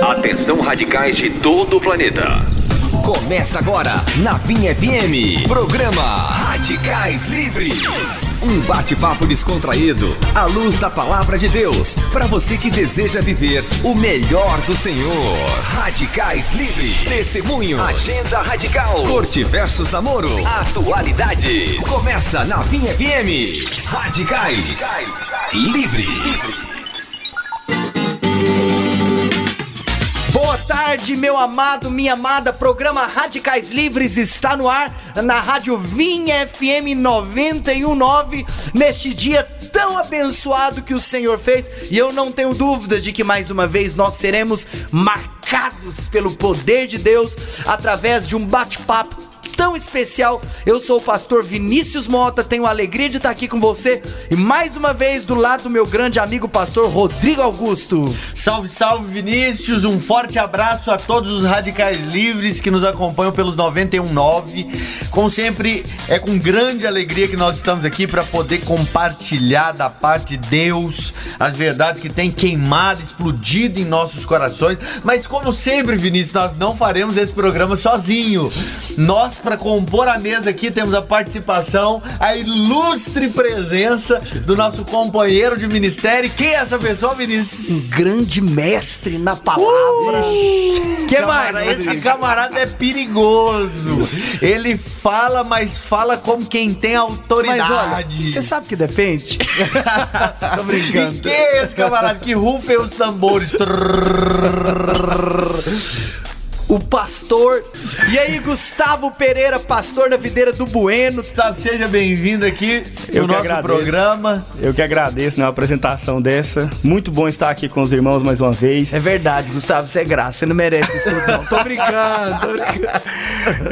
Atenção radicais de todo o planeta. Começa agora na Vinha FM. Programa Radicais Livres. Um bate-papo descontraído, à luz da palavra de Deus, para você que deseja viver o melhor do Senhor. Radicais Livres. Testemunhos. Agenda Radical. Corte versus namoro. Atualidades. Começa na Vinha FM. Radicais Livres. Boa tarde, meu amado, minha amada. Programa Radicais Livres está no ar na Rádio Vinha FM 919 neste dia tão abençoado que o Senhor fez. E eu não tenho dúvida de que mais uma vez nós seremos marcados pelo poder de Deus através de um bate-papo tão especial. Eu sou o pastor Vinícius Mota, tenho a alegria de estar aqui com você e mais uma vez do lado do meu grande amigo pastor Rodrigo Augusto. Salve, salve Vinícius, um forte abraço a todos os radicais livres que nos acompanham pelos 919. Como sempre, é com grande alegria que nós estamos aqui para poder compartilhar da parte de Deus as verdades que tem queimado, explodido em nossos corações. Mas como sempre, Vinícius, nós não faremos esse programa sozinho. Nós para compor a mesa aqui temos a participação, a ilustre presença do nosso companheiro de ministério. Quem é essa pessoa, Vinícius? Um grande mestre na palavra. Uh, que mais? Esse camarada é perigoso. Ele fala, mas fala como quem tem autoridade. Mas olha, você sabe que depende? Tô brincando. E quem é esse camarada que rufa os tambores? o pastor. E aí, Gustavo Pereira, pastor da videira do Bueno. Tá, seja bem-vindo aqui no nosso agradeço. programa. Eu que agradeço na né, apresentação dessa. Muito bom estar aqui com os irmãos mais uma vez. É verdade, Gustavo, você é graça, você não merece isso não. tô brincando, tô brincando.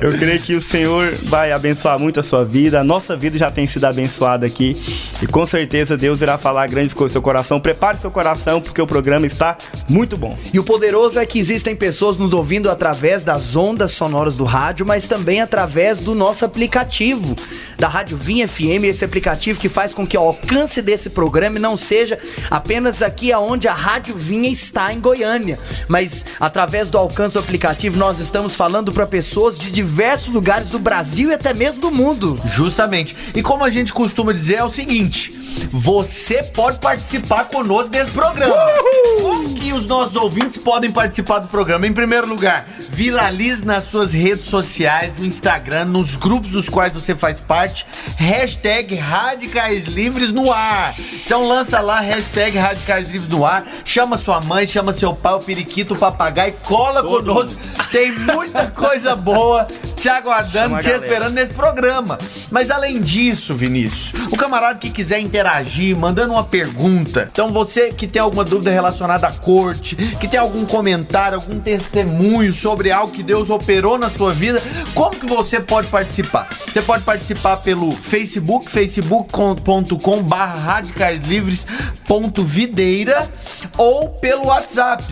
Eu creio que o Senhor vai abençoar muito a sua vida. A nossa vida já tem sido abençoada aqui. E com certeza Deus irá falar grandes coisas no seu coração. Prepare seu coração, porque o programa está muito bom. E o poderoso é que existem pessoas nos ouvindo através através das ondas sonoras do rádio, mas também através do nosso aplicativo da Rádio Vinha FM, esse aplicativo que faz com que o alcance desse programa não seja apenas aqui aonde a Rádio Vinha está em Goiânia, mas através do alcance do aplicativo nós estamos falando para pessoas de diversos lugares do Brasil e até mesmo do mundo. Justamente. E como a gente costuma dizer é o seguinte, você pode participar conosco desse programa. Uhul! Como que os nossos ouvintes podem participar do programa? Em primeiro lugar, viralize nas suas redes sociais, no Instagram, nos grupos dos quais você faz parte, hashtag Radicais Livres no ar. Então lança lá, hashtag Radicais Livres no ar, chama sua mãe, chama seu pai, o periquito, o papagaio, cola Todo conosco. Mundo. Tem muita coisa boa te aguardando, te esperando nesse programa. Mas além disso, Vinícius, o camarada que quiser interagir, mandando uma pergunta. Então você que tem alguma dúvida relacionada à corte, que tem algum comentário, algum testemunho sobre algo que Deus operou na sua vida, como que você pode participar? Você pode participar pelo Facebook, facebook.com barra radicaislivres.videira ou pelo WhatsApp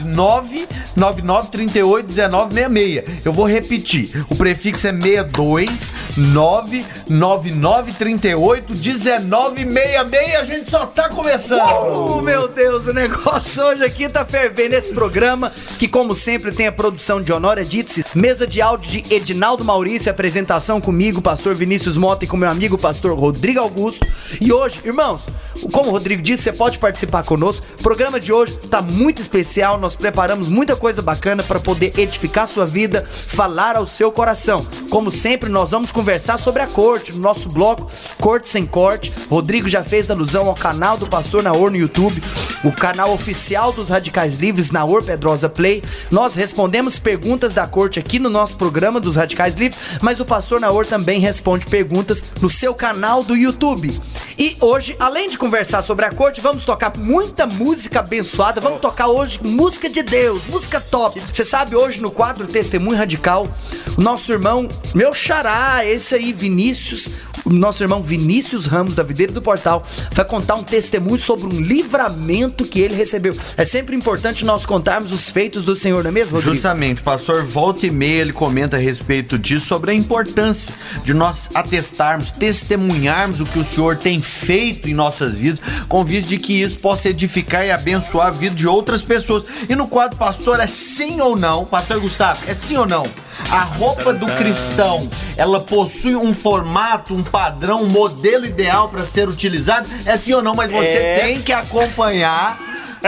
999381966. Eu vou repetir. O prefixo é 62 999381966. A gente só tá começando. Uh, meu Deus, o negócio hoje aqui tá fervendo esse programa que como sempre tem a produção de Honória Ditsi, mesa de áudio de Edinaldo Maurício, apresentação comigo, pastor Vinícius Mota e com meu amigo pastor Rodrigo Augusto. E hoje, irmãos, como o Rodrigo disse, você pode participar conosco. O programa de hoje tá muito especial. Nós preparamos muita coisa bacana para poder edificar sua vida, falar ao seu coração. Como sempre, nós vamos conversar sobre a corte no nosso bloco Corte Sem Corte. Rodrigo já fez alusão ao canal do Pastor Naor no YouTube, o canal oficial dos Radicais Livres, Naor Pedrosa Play. Nós respondemos perguntas da corte aqui no nosso programa dos Radicais Livres, mas o Pastor Naor também responde perguntas no seu canal do YouTube. E hoje, além de conversar sobre a corte, vamos tocar muita música abençoada. Vamos tocar hoje música de Deus, música top. Você sabe, hoje no quadro Testemunho Radical, o nosso irmão, meu xará, esse aí, Vinícius, nosso irmão Vinícius Ramos, da Videira do Portal, vai contar um testemunho sobre um livramento que ele recebeu. É sempre importante nós contarmos os feitos do Senhor, não é mesmo, Rodrigo? Justamente, pastor volta e meia ele comenta a respeito disso, sobre a importância de nós atestarmos, testemunharmos o que o Senhor tem feito em nossas vidas, com vista de que isso possa edificar e abençoar a vida de outras pessoas. E no quadro, pastor, é sim ou não? Pastor Gustavo, é sim ou não? A roupa do cristão, ela possui um formato, um padrão, um modelo ideal para ser utilizado? É sim ou não? Mas você É. tem que acompanhar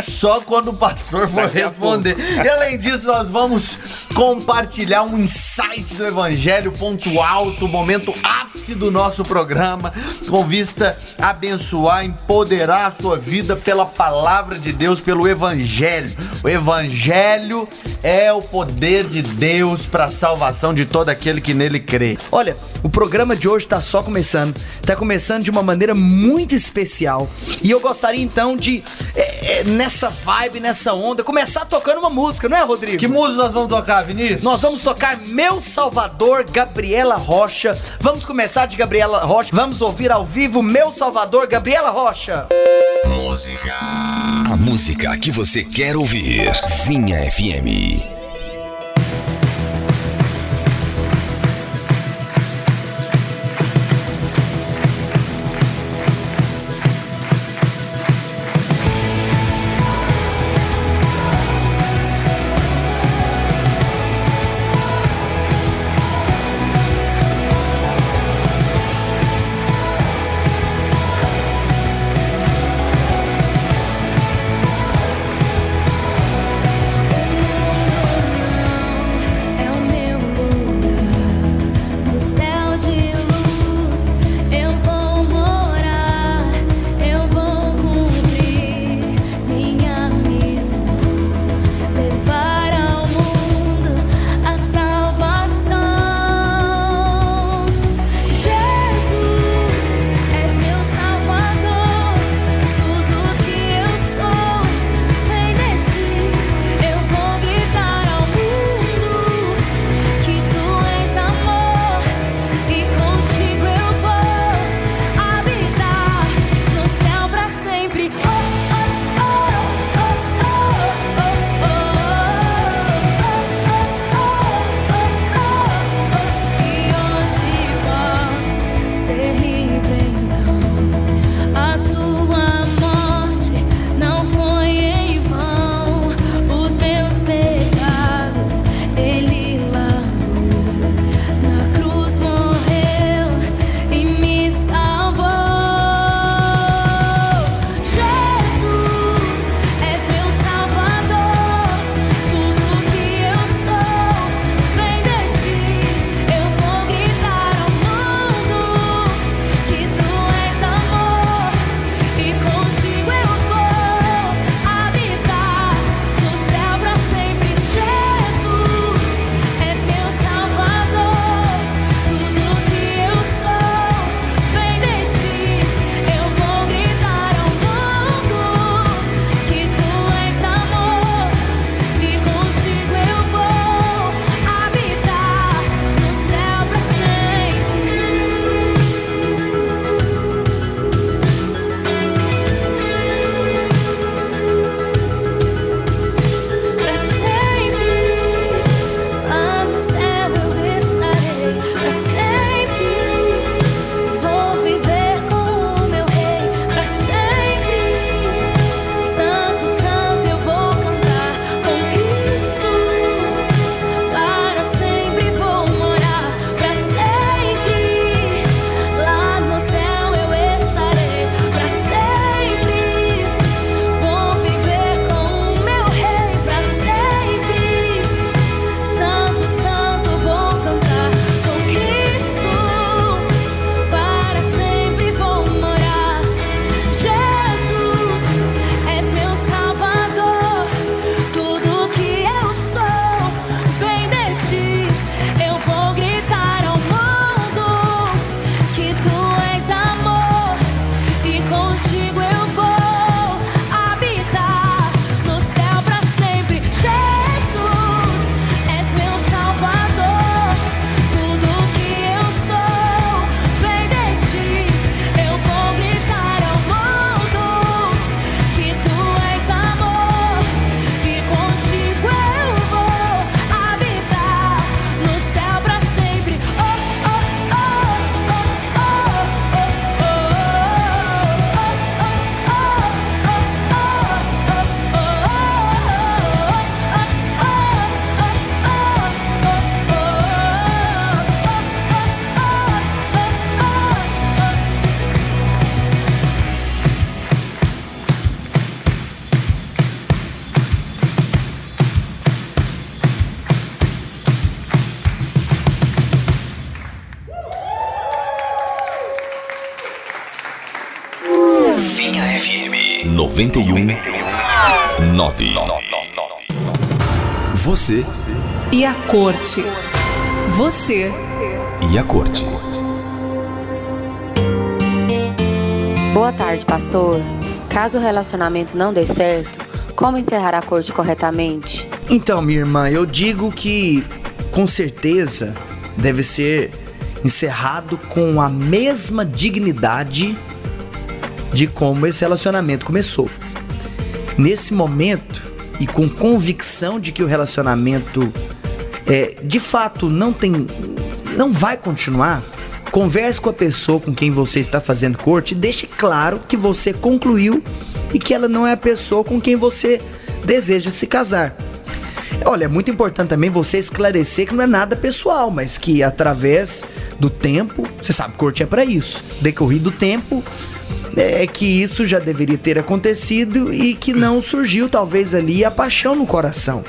só quando o pastor for Daqui responder. E além disso, nós vamos compartilhar um insight do Evangelho, ponto alto, momento ápice do nosso programa, com vista a abençoar, empoderar a sua vida pela palavra de Deus, pelo Evangelho. O Evangelho é o poder de Deus para a salvação de todo aquele que nele crê. Olha, o programa de hoje tá só começando. Tá começando de uma maneira muito especial. E eu gostaria então de, é, é, nessa vibe, nessa onda, começar tocando uma música, não é, Rodrigo? Que música nós vamos tocar, Vinícius? Nós vamos tocar Meu Salvador, Gabriela Rocha. Vamos começar de Gabriela Rocha. Vamos ouvir ao vivo Meu Salvador, Gabriela Rocha. A música que você quer ouvir. Vinha FM. E a corte. Você e a corte. Boa tarde, pastor. Caso o relacionamento não dê certo, como encerrar a corte corretamente? Então, minha irmã, eu digo que com certeza deve ser encerrado com a mesma dignidade de como esse relacionamento começou. Nesse momento e com convicção de que o relacionamento é, de fato não tem não vai continuar, converse com a pessoa com quem você está fazendo corte e deixe claro que você concluiu e que ela não é a pessoa com quem você deseja se casar. Olha, é muito importante também você esclarecer que não é nada pessoal, mas que através do tempo, você sabe, corte é para isso. Decorrido do tempo, é que isso já deveria ter acontecido e que não surgiu talvez ali a paixão no coração.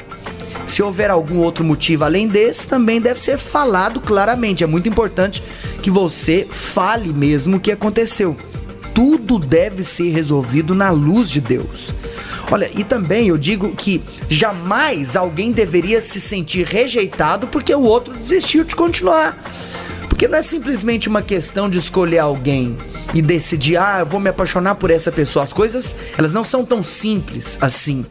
Se houver algum outro motivo além desse, também deve ser falado claramente. É muito importante que você fale mesmo o que aconteceu. Tudo deve ser resolvido na luz de Deus. Olha, e também eu digo que jamais alguém deveria se sentir rejeitado porque o outro desistiu de continuar. Porque não é simplesmente uma questão de escolher alguém e decidir, ah, eu vou me apaixonar por essa pessoa. As coisas, elas não são tão simples assim.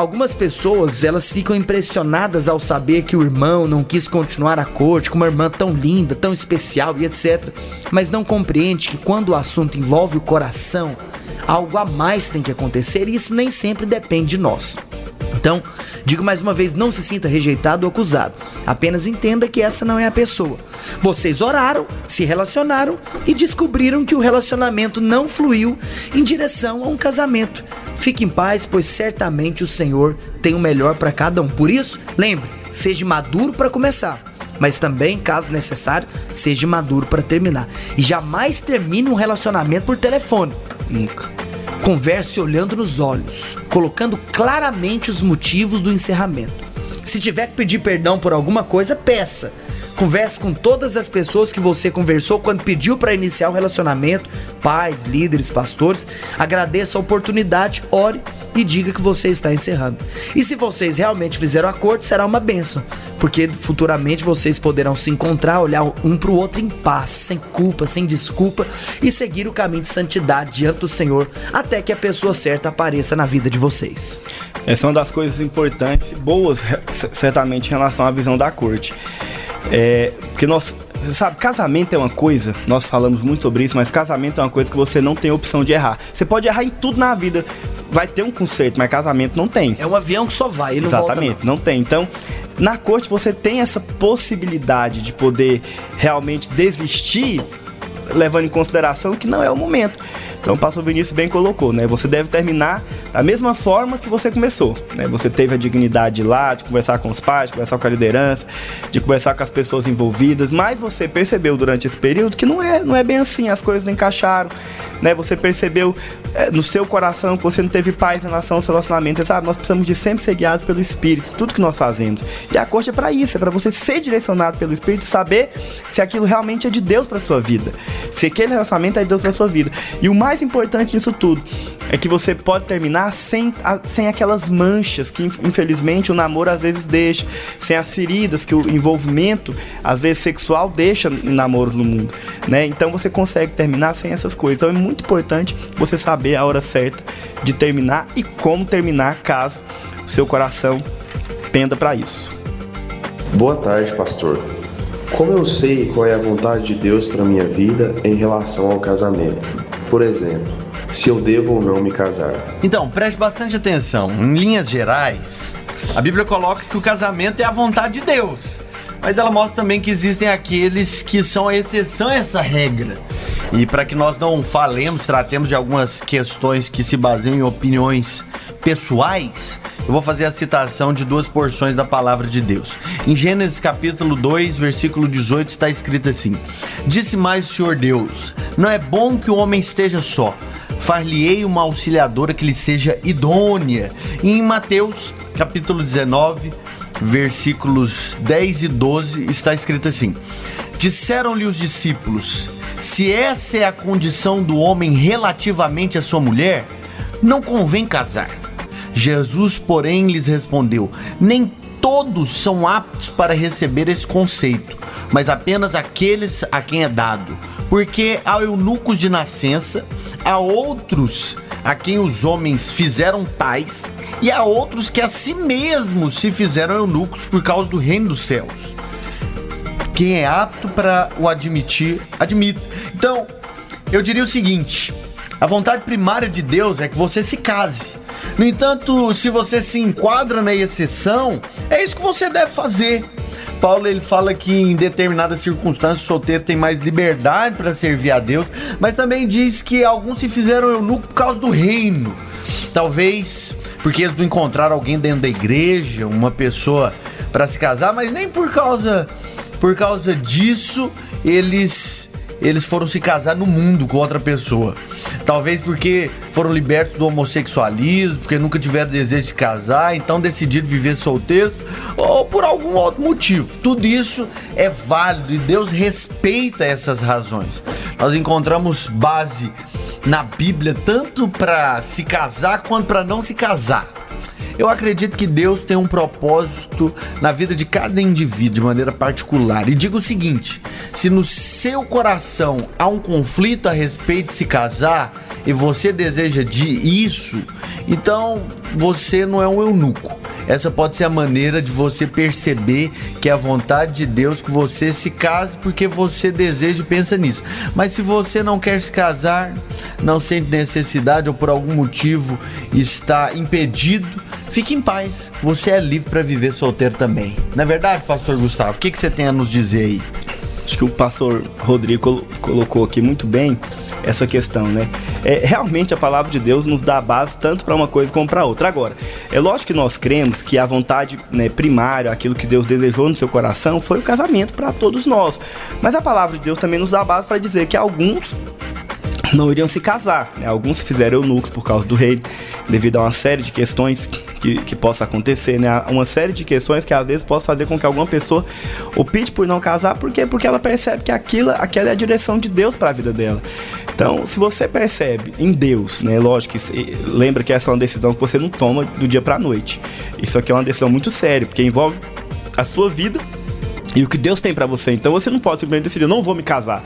Algumas pessoas, elas ficam impressionadas ao saber que o irmão não quis continuar a corte com uma irmã tão linda, tão especial e etc. Mas não compreende que quando o assunto envolve o coração, algo a mais tem que acontecer e isso nem sempre depende de nós. Então, digo mais uma vez, não se sinta rejeitado ou acusado. Apenas entenda que essa não é a pessoa. Vocês oraram, se relacionaram e descobriram que o relacionamento não fluiu em direção a um casamento. Fique em paz, pois certamente o Senhor tem o melhor para cada um. Por isso, lembre, seja maduro para começar mas também, caso necessário, seja maduro para terminar. E jamais termine um relacionamento por telefone. Nunca. Converse olhando nos olhos, colocando claramente os motivos do encerramento. Se tiver que pedir perdão por alguma coisa, peça. Converse com todas as pessoas que você conversou quando pediu para iniciar o relacionamento, pais, líderes, pastores. Agradeça a oportunidade, ore e diga que você está encerrando. E se vocês realmente fizeram acordo, será uma benção, porque futuramente vocês poderão se encontrar, olhar um para o outro em paz, sem culpa, sem desculpa e seguir o caminho de santidade diante do Senhor até que a pessoa certa apareça na vida de vocês. Essa é uma das coisas importantes, boas, certamente, em relação à visão da corte. É, porque nós, sabe, casamento é uma coisa, nós falamos muito sobre isso, mas casamento é uma coisa que você não tem opção de errar. Você pode errar em tudo na vida, vai ter um conserto, mas casamento não tem. É um avião que só vai, ele não Exatamente, volta, não. não tem. Então, na corte você tem essa possibilidade de poder realmente desistir, levando em consideração que não é o momento. Então o pastor Vinícius bem colocou, né? Você deve terminar da mesma forma que você começou, né? Você teve a dignidade lá de conversar com os pais, de conversar com a liderança, de conversar com as pessoas envolvidas, mas você percebeu durante esse período que não é, não é bem assim, as coisas não encaixaram, né? Você percebeu no seu coração que você não teve paz em relação ao seu relacionamento, você sabe? Nós precisamos de sempre ser guiados pelo Espírito, tudo que nós fazemos. E a corte é para isso, é para você ser direcionado pelo Espírito, saber se aquilo realmente é de Deus para sua vida, se aquele relacionamento é de Deus para sua vida. E o mais importante disso tudo é que você pode terminar sem, sem aquelas manchas que infelizmente o namoro às vezes deixa, sem as feridas que o envolvimento às vezes sexual deixa em namoros no mundo, né? Então você consegue terminar sem essas coisas. Então é muito importante você saber a hora certa de terminar e como terminar caso o seu coração penda para isso. Boa tarde, pastor. Como eu sei qual é a vontade de Deus para minha vida em relação ao casamento? Por exemplo, se eu devo ou não me casar. Então, preste bastante atenção. Em linhas gerais, a Bíblia coloca que o casamento é a vontade de Deus. Mas ela mostra também que existem aqueles que são a exceção a essa regra. E para que nós não falemos, tratemos de algumas questões que se baseiam em opiniões pessoais, eu vou fazer a citação de duas porções da palavra de Deus. Em Gênesis capítulo 2, versículo 18, está escrito assim: Disse mais o Senhor Deus: Não é bom que o homem esteja só. Far-lhe-ei uma auxiliadora que lhe seja idônea. E em Mateus capítulo 19, versículos 10 e 12, está escrito assim: Disseram-lhe os discípulos: Se essa é a condição do homem relativamente à sua mulher, não convém casar. Jesus, porém, lhes respondeu: Nem todos são aptos para receber esse conceito, mas apenas aqueles a quem é dado. Porque há eunucos de nascença, há outros a quem os homens fizeram tais, e há outros que a si mesmos se fizeram eunucos por causa do reino dos céus. Quem é apto para o admitir, admita. Então, eu diria o seguinte: a vontade primária de Deus é que você se case. No entanto, se você se enquadra na exceção, é isso que você deve fazer. Paulo ele fala que em determinadas circunstâncias o solteiro tem mais liberdade para servir a Deus, mas também diz que alguns se fizeram eunuco por causa do reino. Talvez porque eles não encontraram alguém dentro da igreja, uma pessoa para se casar, mas nem por causa por causa disso eles eles foram se casar no mundo com outra pessoa. Talvez porque foram libertos do homossexualismo, porque nunca tiveram desejo de casar, então decidiram viver solteiros, ou por algum outro motivo. Tudo isso é válido e Deus respeita essas razões. Nós encontramos base na Bíblia tanto para se casar quanto para não se casar. Eu acredito que Deus tem um propósito na vida de cada indivíduo de maneira particular. E digo o seguinte: se no seu coração há um conflito a respeito de se casar e você deseja de isso, então você não é um eunuco. Essa pode ser a maneira de você perceber que é a vontade de Deus que você se case porque você deseja e pensa nisso. Mas se você não quer se casar, não sente necessidade ou por algum motivo está impedido, Fique em paz, você é livre para viver solteiro também. Não é verdade, pastor Gustavo? O que, que você tem a nos dizer aí? Acho que o pastor Rodrigo colocou aqui muito bem essa questão, né? É, realmente a palavra de Deus nos dá base tanto para uma coisa como para outra. Agora, é lógico que nós cremos que a vontade né, primária, aquilo que Deus desejou no seu coração, foi o casamento para todos nós. Mas a palavra de Deus também nos dá base para dizer que alguns não iriam se casar. Né? Alguns fizeram eunucos por causa do rei, devido a uma série de questões que, que possa acontecer, né? Uma série de questões que às vezes possa fazer com que alguma pessoa opte por não casar, por quê? Porque ela percebe que aquilo, aquela é a direção de Deus para a vida dela. Então, se você percebe em Deus, né? Lógico, que, lembra que essa é uma decisão que você não toma do dia para noite. Isso aqui é uma decisão muito séria, porque envolve a sua vida e o que Deus tem para você. Então, você não pode simplesmente decidir, não vou me casar.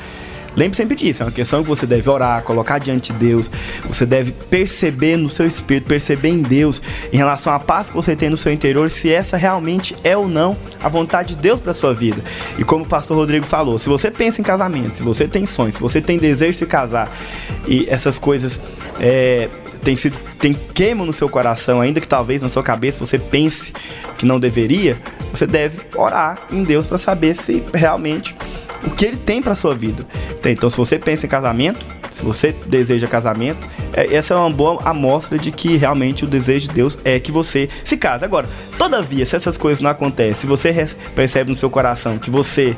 Lembre sempre disso, é uma questão que você deve orar, colocar diante de Deus, você deve perceber no seu espírito, perceber em Deus, em relação à paz que você tem no seu interior, se essa realmente é ou não a vontade de Deus para sua vida. E como o pastor Rodrigo falou, se você pensa em casamento, se você tem sonhos, se você tem desejo de se casar e essas coisas é, tem sido tem queima no seu coração, ainda que talvez na sua cabeça você pense que não deveria, você deve orar em Deus para saber se realmente o que ele tem para sua vida. Então, se você pensa em casamento, se você deseja casamento, é, essa é uma boa amostra de que realmente o desejo de Deus é que você se case. Agora, todavia, se essas coisas não acontecem, se você percebe no seu coração que você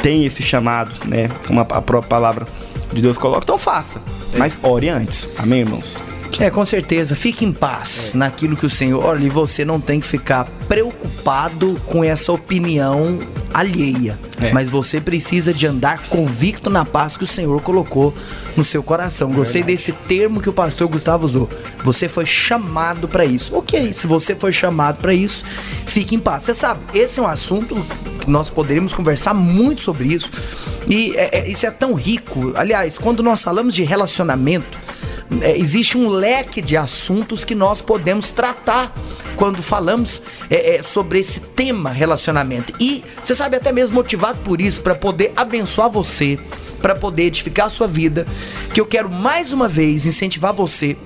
tem esse chamado, né, como a própria palavra de Deus coloca, então faça. Mas ore antes. Amém, irmãos? É, com certeza. Fique em paz é. naquilo que o Senhor. Olha, e você não tem que ficar preocupado com essa opinião alheia. É. Mas você precisa de andar convicto na paz que o Senhor colocou no seu coração. É Gostei desse termo que o pastor Gustavo usou. Você foi chamado para isso. Ok, se você foi chamado para isso, fique em paz. Você sabe, esse é um assunto que nós poderíamos conversar muito sobre isso. E é, é, isso é tão rico. Aliás, quando nós falamos de relacionamento, é, existe um leque de assuntos que nós podemos tratar quando falamos é, é, sobre esse tema relacionamento. E você sabe, até mesmo motivado por isso, para poder abençoar você, para poder edificar a sua vida, que eu quero mais uma vez incentivar você.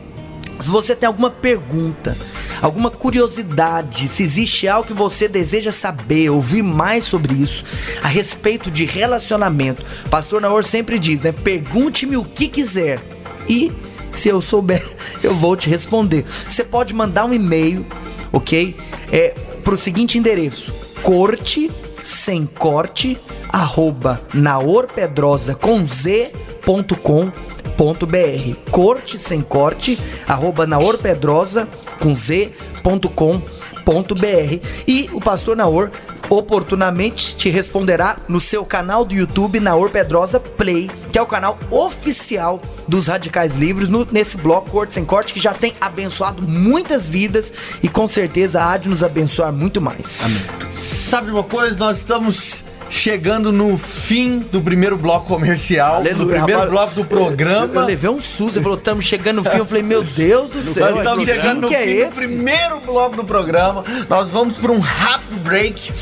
Se você tem alguma pergunta, alguma curiosidade, se existe algo que você deseja saber, ouvir mais sobre isso, a respeito de relacionamento, Pastor Naor sempre diz, né? Pergunte-me o que quiser e se eu souber, eu vou te responder. Você pode mandar um e-mail, ok? É pro seguinte endereço: corte sem corte arroba naorpedrosa com z.com br corte sem corte arroba naorpedrosa com z.com br e o pastor Naor oportunamente te responderá no seu canal do YouTube Naor Pedrosa Play, que é o canal oficial dos Radicais Livres no- nesse bloco Corte Sem Corte que já tem abençoado muitas vidas e com certeza há de nos abençoar muito mais. Sabe uma coisa? Nós estamos chegando no fim do primeiro bloco comercial, Aleluia, do primeiro rapaz. bloco do programa. Eu, eu levei um susto, ele falou, estamos chegando no fim. Eu falei, meu Deus do céu, Nós estamos que chegando no que é fim do esse? primeiro bloco do programa. Nós vamos para um rápido break.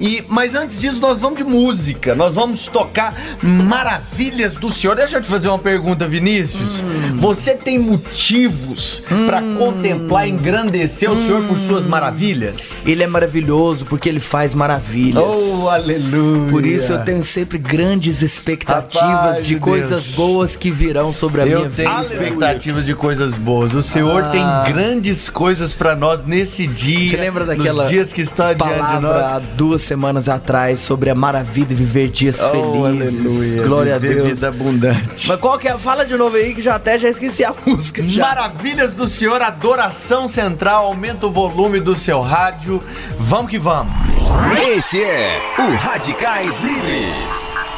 E, mas antes disso, nós vamos de música. Nós vamos tocar maravilhas do Senhor. Deixa eu te fazer uma pergunta, Vinícius. Hum. Você tem motivos para contemplar e engrandecer o Senhor por suas maravilhas? Ele é maravilhoso porque ele faz maravilhas. Oh, aleluia. Por isso eu tenho sempre grandes expectativas Rapaz de coisas Deus. boas que virão sobre a minha Eu tenho vida. expectativas de coisas boas. O Senhor Ah. tem grandes coisas pra nós nesse dia. Você lembra daquela dias que está palavra há duas semanas atrás sobre a maravilha de viver dias Oh, felizes? aleluia. Glória a Viver Deus. Vida abundante. Mas qual que é? Fala de novo aí que já até já esqueci a música. Já. Maravilhas do Senhor, adoração central, aumenta o volume do seu rádio. Vamos que vamos. Este é o Radicais Livres.